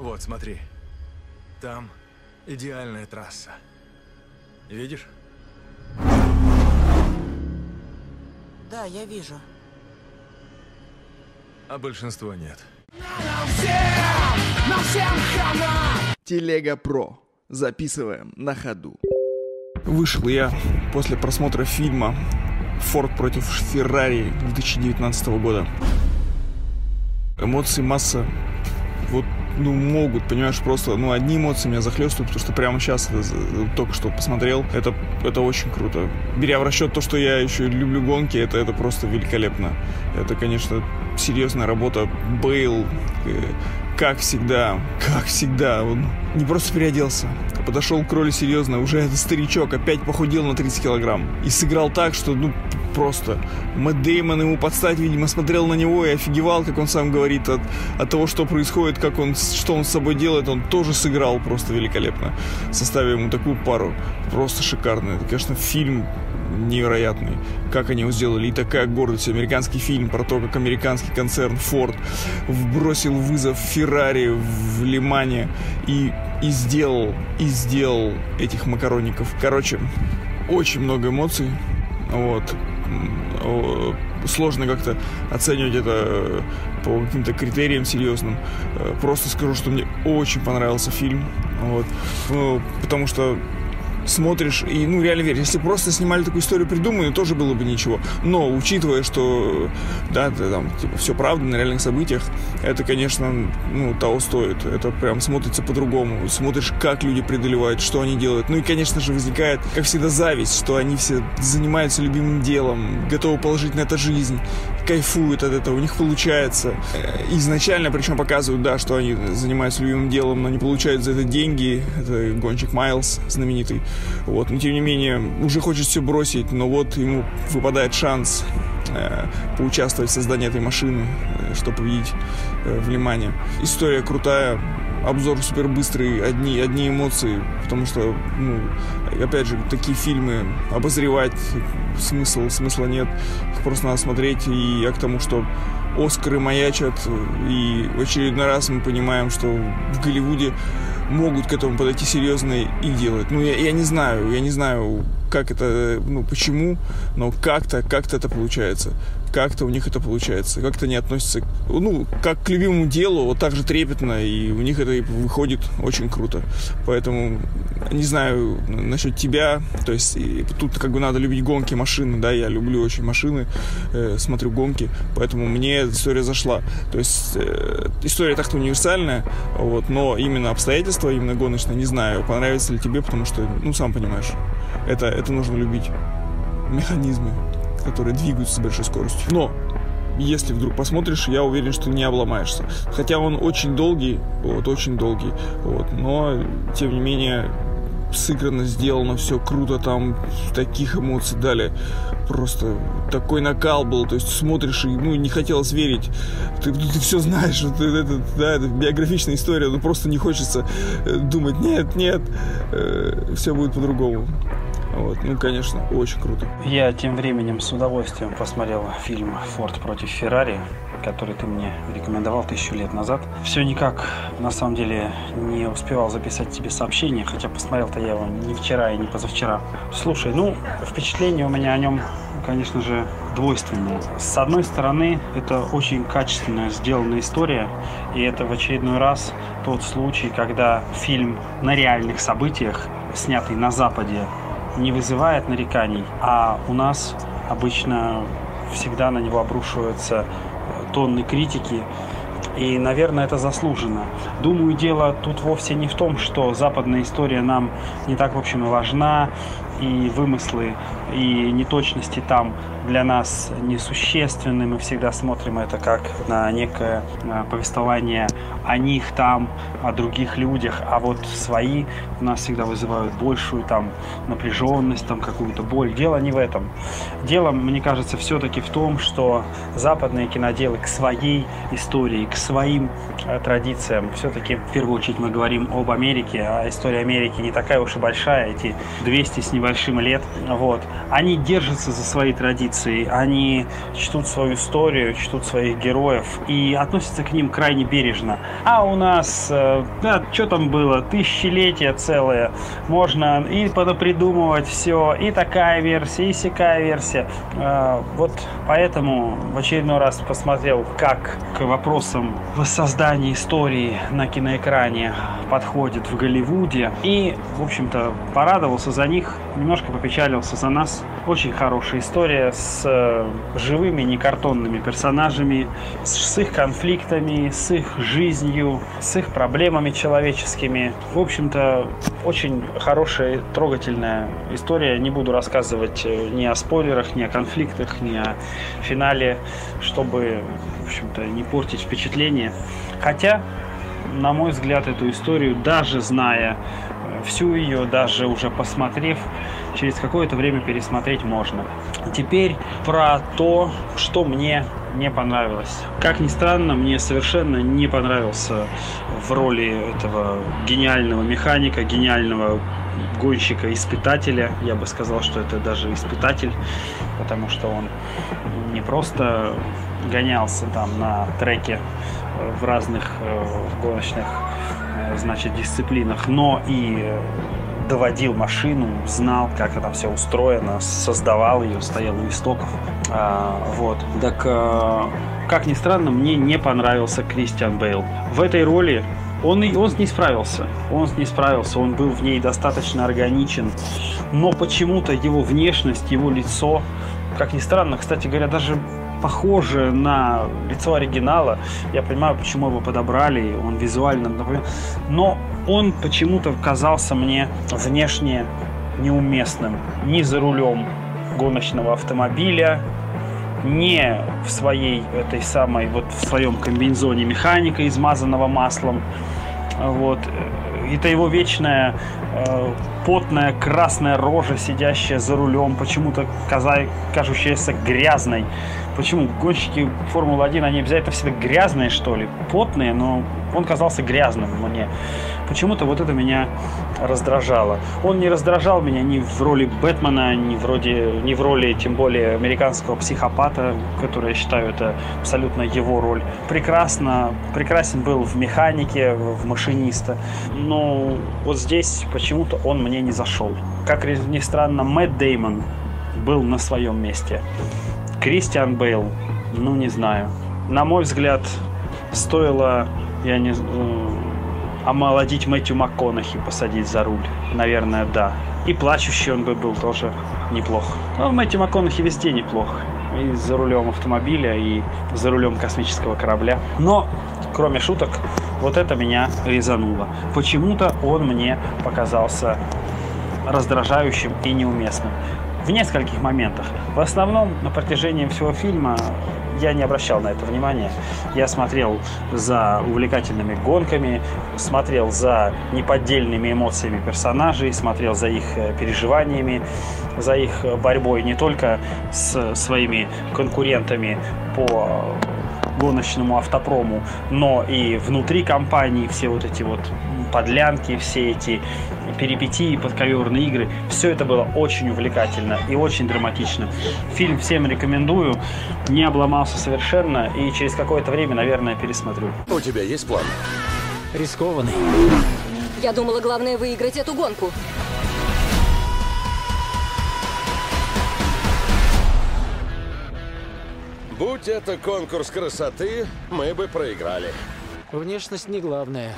Вот, смотри. Там идеальная трасса. Видишь? Да, я вижу. А большинство нет. Телега Про. Записываем на ходу. Вышел я после просмотра фильма «Форд против Феррари» 2019 года. Эмоций масса. Ну, могут, понимаешь, просто, ну, одни эмоции меня захлестывают, потому что прямо сейчас, это, только что посмотрел, это, это очень круто. Беря в расчет то, что я еще люблю гонки, это, это просто великолепно. Это, конечно, серьезная работа. Бейл, э, как всегда, как всегда, он не просто переоделся, а подошел к роли серьезно, уже этот старичок опять похудел на 30 килограмм. И сыграл так, что, ну, просто. Мэтт Деймон ему подстать, видимо, смотрел на него и офигевал, как он сам говорит, от, от того, что происходит, как он, что он с собой делает. Он тоже сыграл просто великолепно, составив ему такую пару. Просто шикарно. Это, конечно, фильм невероятный, как они его сделали. И такая гордость. Американский фильм про то, как американский концерн Ford бросил вызов Феррари в Лимане и, и сделал, и сделал этих макаронников. Короче, очень много эмоций. Вот сложно как-то оценивать это э, по каким-то критериям серьезным. Э, просто скажу, что мне очень понравился фильм. Вот. Ну, потому что смотришь и, ну, реально веришь. Если просто снимали такую историю придуманную, тоже было бы ничего. Но, учитывая, что, да, там, типа, все правда на реальных событиях, это, конечно, ну, того стоит. Это прям смотрится по-другому. Смотришь, как люди преодолевают, что они делают. Ну и, конечно же, возникает, как всегда, зависть, что они все занимаются любимым делом, готовы положить на это жизнь, кайфуют от этого, у них получается. Э, изначально, причем показывают, да, что они занимаются любимым делом, но не получают за это деньги. Это гонщик Майлз знаменитый. Вот, но тем не менее, уже хочет все бросить, но вот ему выпадает шанс э, поучаствовать в создании этой машины, э, чтобы победить э, в Лимане. История крутая, обзор супер быстрый, одни, одни эмоции, потому что, ну, опять же, такие фильмы обозревать смысл, смысла нет, их просто надо смотреть, и я к тому, что Оскары маячат, и в очередной раз мы понимаем, что в Голливуде могут к этому подойти серьезно и делать. Ну, я, я не знаю, я не знаю, как это, ну, почему, но как-то, как-то это получается. Как-то у них это получается. Как-то они относятся, ну, как к любимому делу, вот так же трепетно, и у них это выходит очень круто. Поэтому, не знаю, насчет тебя, то есть тут как бы надо любить гонки, машины, да, я люблю очень машины, э, смотрю гонки, поэтому мне история зашла. То есть э, история так-то универсальная, вот, но именно обстоятельства, именно гоночные, не знаю, понравится ли тебе, потому что, ну, сам понимаешь, это, это нужно любить. Механизмы, которые двигаются с большой скоростью. Но если вдруг посмотришь, я уверен, что не обломаешься. Хотя он очень долгий, вот, очень долгий, вот, но, тем не менее, сыграно, сделано, все круто, там таких эмоций дали. Просто такой накал был, то есть смотришь и ну, не хотелось верить. Ты, ты все знаешь, это, это, да, это биографичная история, но просто не хочется э, думать, нет, нет, э, все будет по-другому. Вот, ну, конечно, очень круто. Я тем временем с удовольствием посмотрел фильм «Форд против Феррари», который ты мне рекомендовал тысячу лет назад. Все никак, на самом деле, не успевал записать тебе сообщение, хотя посмотрел-то я его не вчера и не позавчера. Слушай, ну, впечатление у меня о нем, конечно же, двойственное. С одной стороны, это очень качественно сделанная история, и это в очередной раз тот случай, когда фильм на реальных событиях, снятый на Западе, не вызывает нареканий, а у нас обычно всегда на него обрушиваются э, тонны критики, и, наверное, это заслуженно. Думаю, дело тут вовсе не в том, что западная история нам не так, в общем, и важна, и вымыслы, и неточности там для нас несущественны. Мы всегда смотрим это как на некое э, повествование о них там, о других людях, а вот свои у нас всегда вызывают большую там напряженность, там какую-то боль. Дело не в этом. Дело, мне кажется, все-таки в том, что западные киноделы к своей истории, к своим э, традициям, все-таки в первую очередь мы говорим об Америке, а история Америки не такая уж и большая, эти 200 с небольшим небольшим лет. Вот. Они держатся за свои традиции, они чтут свою историю, чтут своих героев и относятся к ним крайне бережно. А у нас, э, да, что там было, тысячелетия целое, можно и придумывать все, и такая версия, и сякая версия. Э, вот поэтому в очередной раз посмотрел, как к вопросам воссоздания истории на киноэкране подходит в Голливуде. И, в общем-то, порадовался за них, немножко попечалился за нас. Очень хорошая история с э, живыми, не картонными персонажами, с их конфликтами, с их жизнью, с их проблемами человеческими. В общем-то, очень хорошая, трогательная история. Не буду рассказывать э, ни о спойлерах, ни о конфликтах, ни о финале, чтобы, в общем-то, не портить впечатление. Хотя, на мой взгляд, эту историю, даже зная всю ее, даже уже посмотрев, через какое-то время пересмотреть можно. Теперь про то, что мне не понравилось. Как ни странно, мне совершенно не понравился в роли этого гениального механика, гениального гонщика-испытателя. Я бы сказал, что это даже испытатель, потому что он не просто гонялся там на треке в разных э, гоночных э, значит, дисциплинах, но и э, доводил машину, знал, как это все устроено, создавал ее, стоял у истоков. А, вот. Так, а, как ни странно, мне не понравился Кристиан Бейл. В этой роли он, он с ней справился. Он с ней справился, он был в ней достаточно органичен. Но почему-то его внешность, его лицо, как ни странно, кстати говоря, даже похоже на лицо оригинала. Я понимаю, почему его подобрали, он визуально. Но он почему-то казался мне внешне неуместным. Ни за рулем гоночного автомобиля, не в своей этой самой, вот в своем комбинезоне механика, измазанного маслом. Вот. Это его вечная э, потная красная рожа, сидящая за рулем, почему-то кажущаяся грязной. Почему гонщики Формулы-1, они обязательно всегда грязные, что ли? Потные, но он казался грязным мне. Почему-то вот это меня раздражало. Он не раздражал меня ни в роли Бэтмена, ни, вроде, ни в роли, тем более, американского психопата, который, я считаю, это абсолютно его роль. Прекрасно, прекрасен был в механике, в машиниста. Но вот здесь почему-то он мне не зашел. Как ни странно, Мэтт Деймон был на своем месте. Кристиан Бейл, ну не знаю. На мой взгляд, стоило, я не э, омолодить Мэтью МакКонахи, посадить за руль. Наверное, да. И плачущий он бы был тоже неплох. Но Мэтью МакКонахи везде неплох. И за рулем автомобиля, и за рулем космического корабля. Но, кроме шуток, вот это меня резануло. Почему-то он мне показался раздражающим и неуместным в нескольких моментах. В основном на протяжении всего фильма я не обращал на это внимания. Я смотрел за увлекательными гонками, смотрел за неподдельными эмоциями персонажей, смотрел за их э, переживаниями, за их борьбой не только с своими конкурентами по гоночному автопрому, но и внутри компании все вот эти вот подлянки, все эти перипетии, подковерные игры. Все это было очень увлекательно и очень драматично. Фильм всем рекомендую. Не обломался совершенно и через какое-то время, наверное, пересмотрю. У тебя есть план? Рискованный. Я думала, главное выиграть эту гонку. Будь это конкурс красоты, мы бы проиграли. Внешность не главное.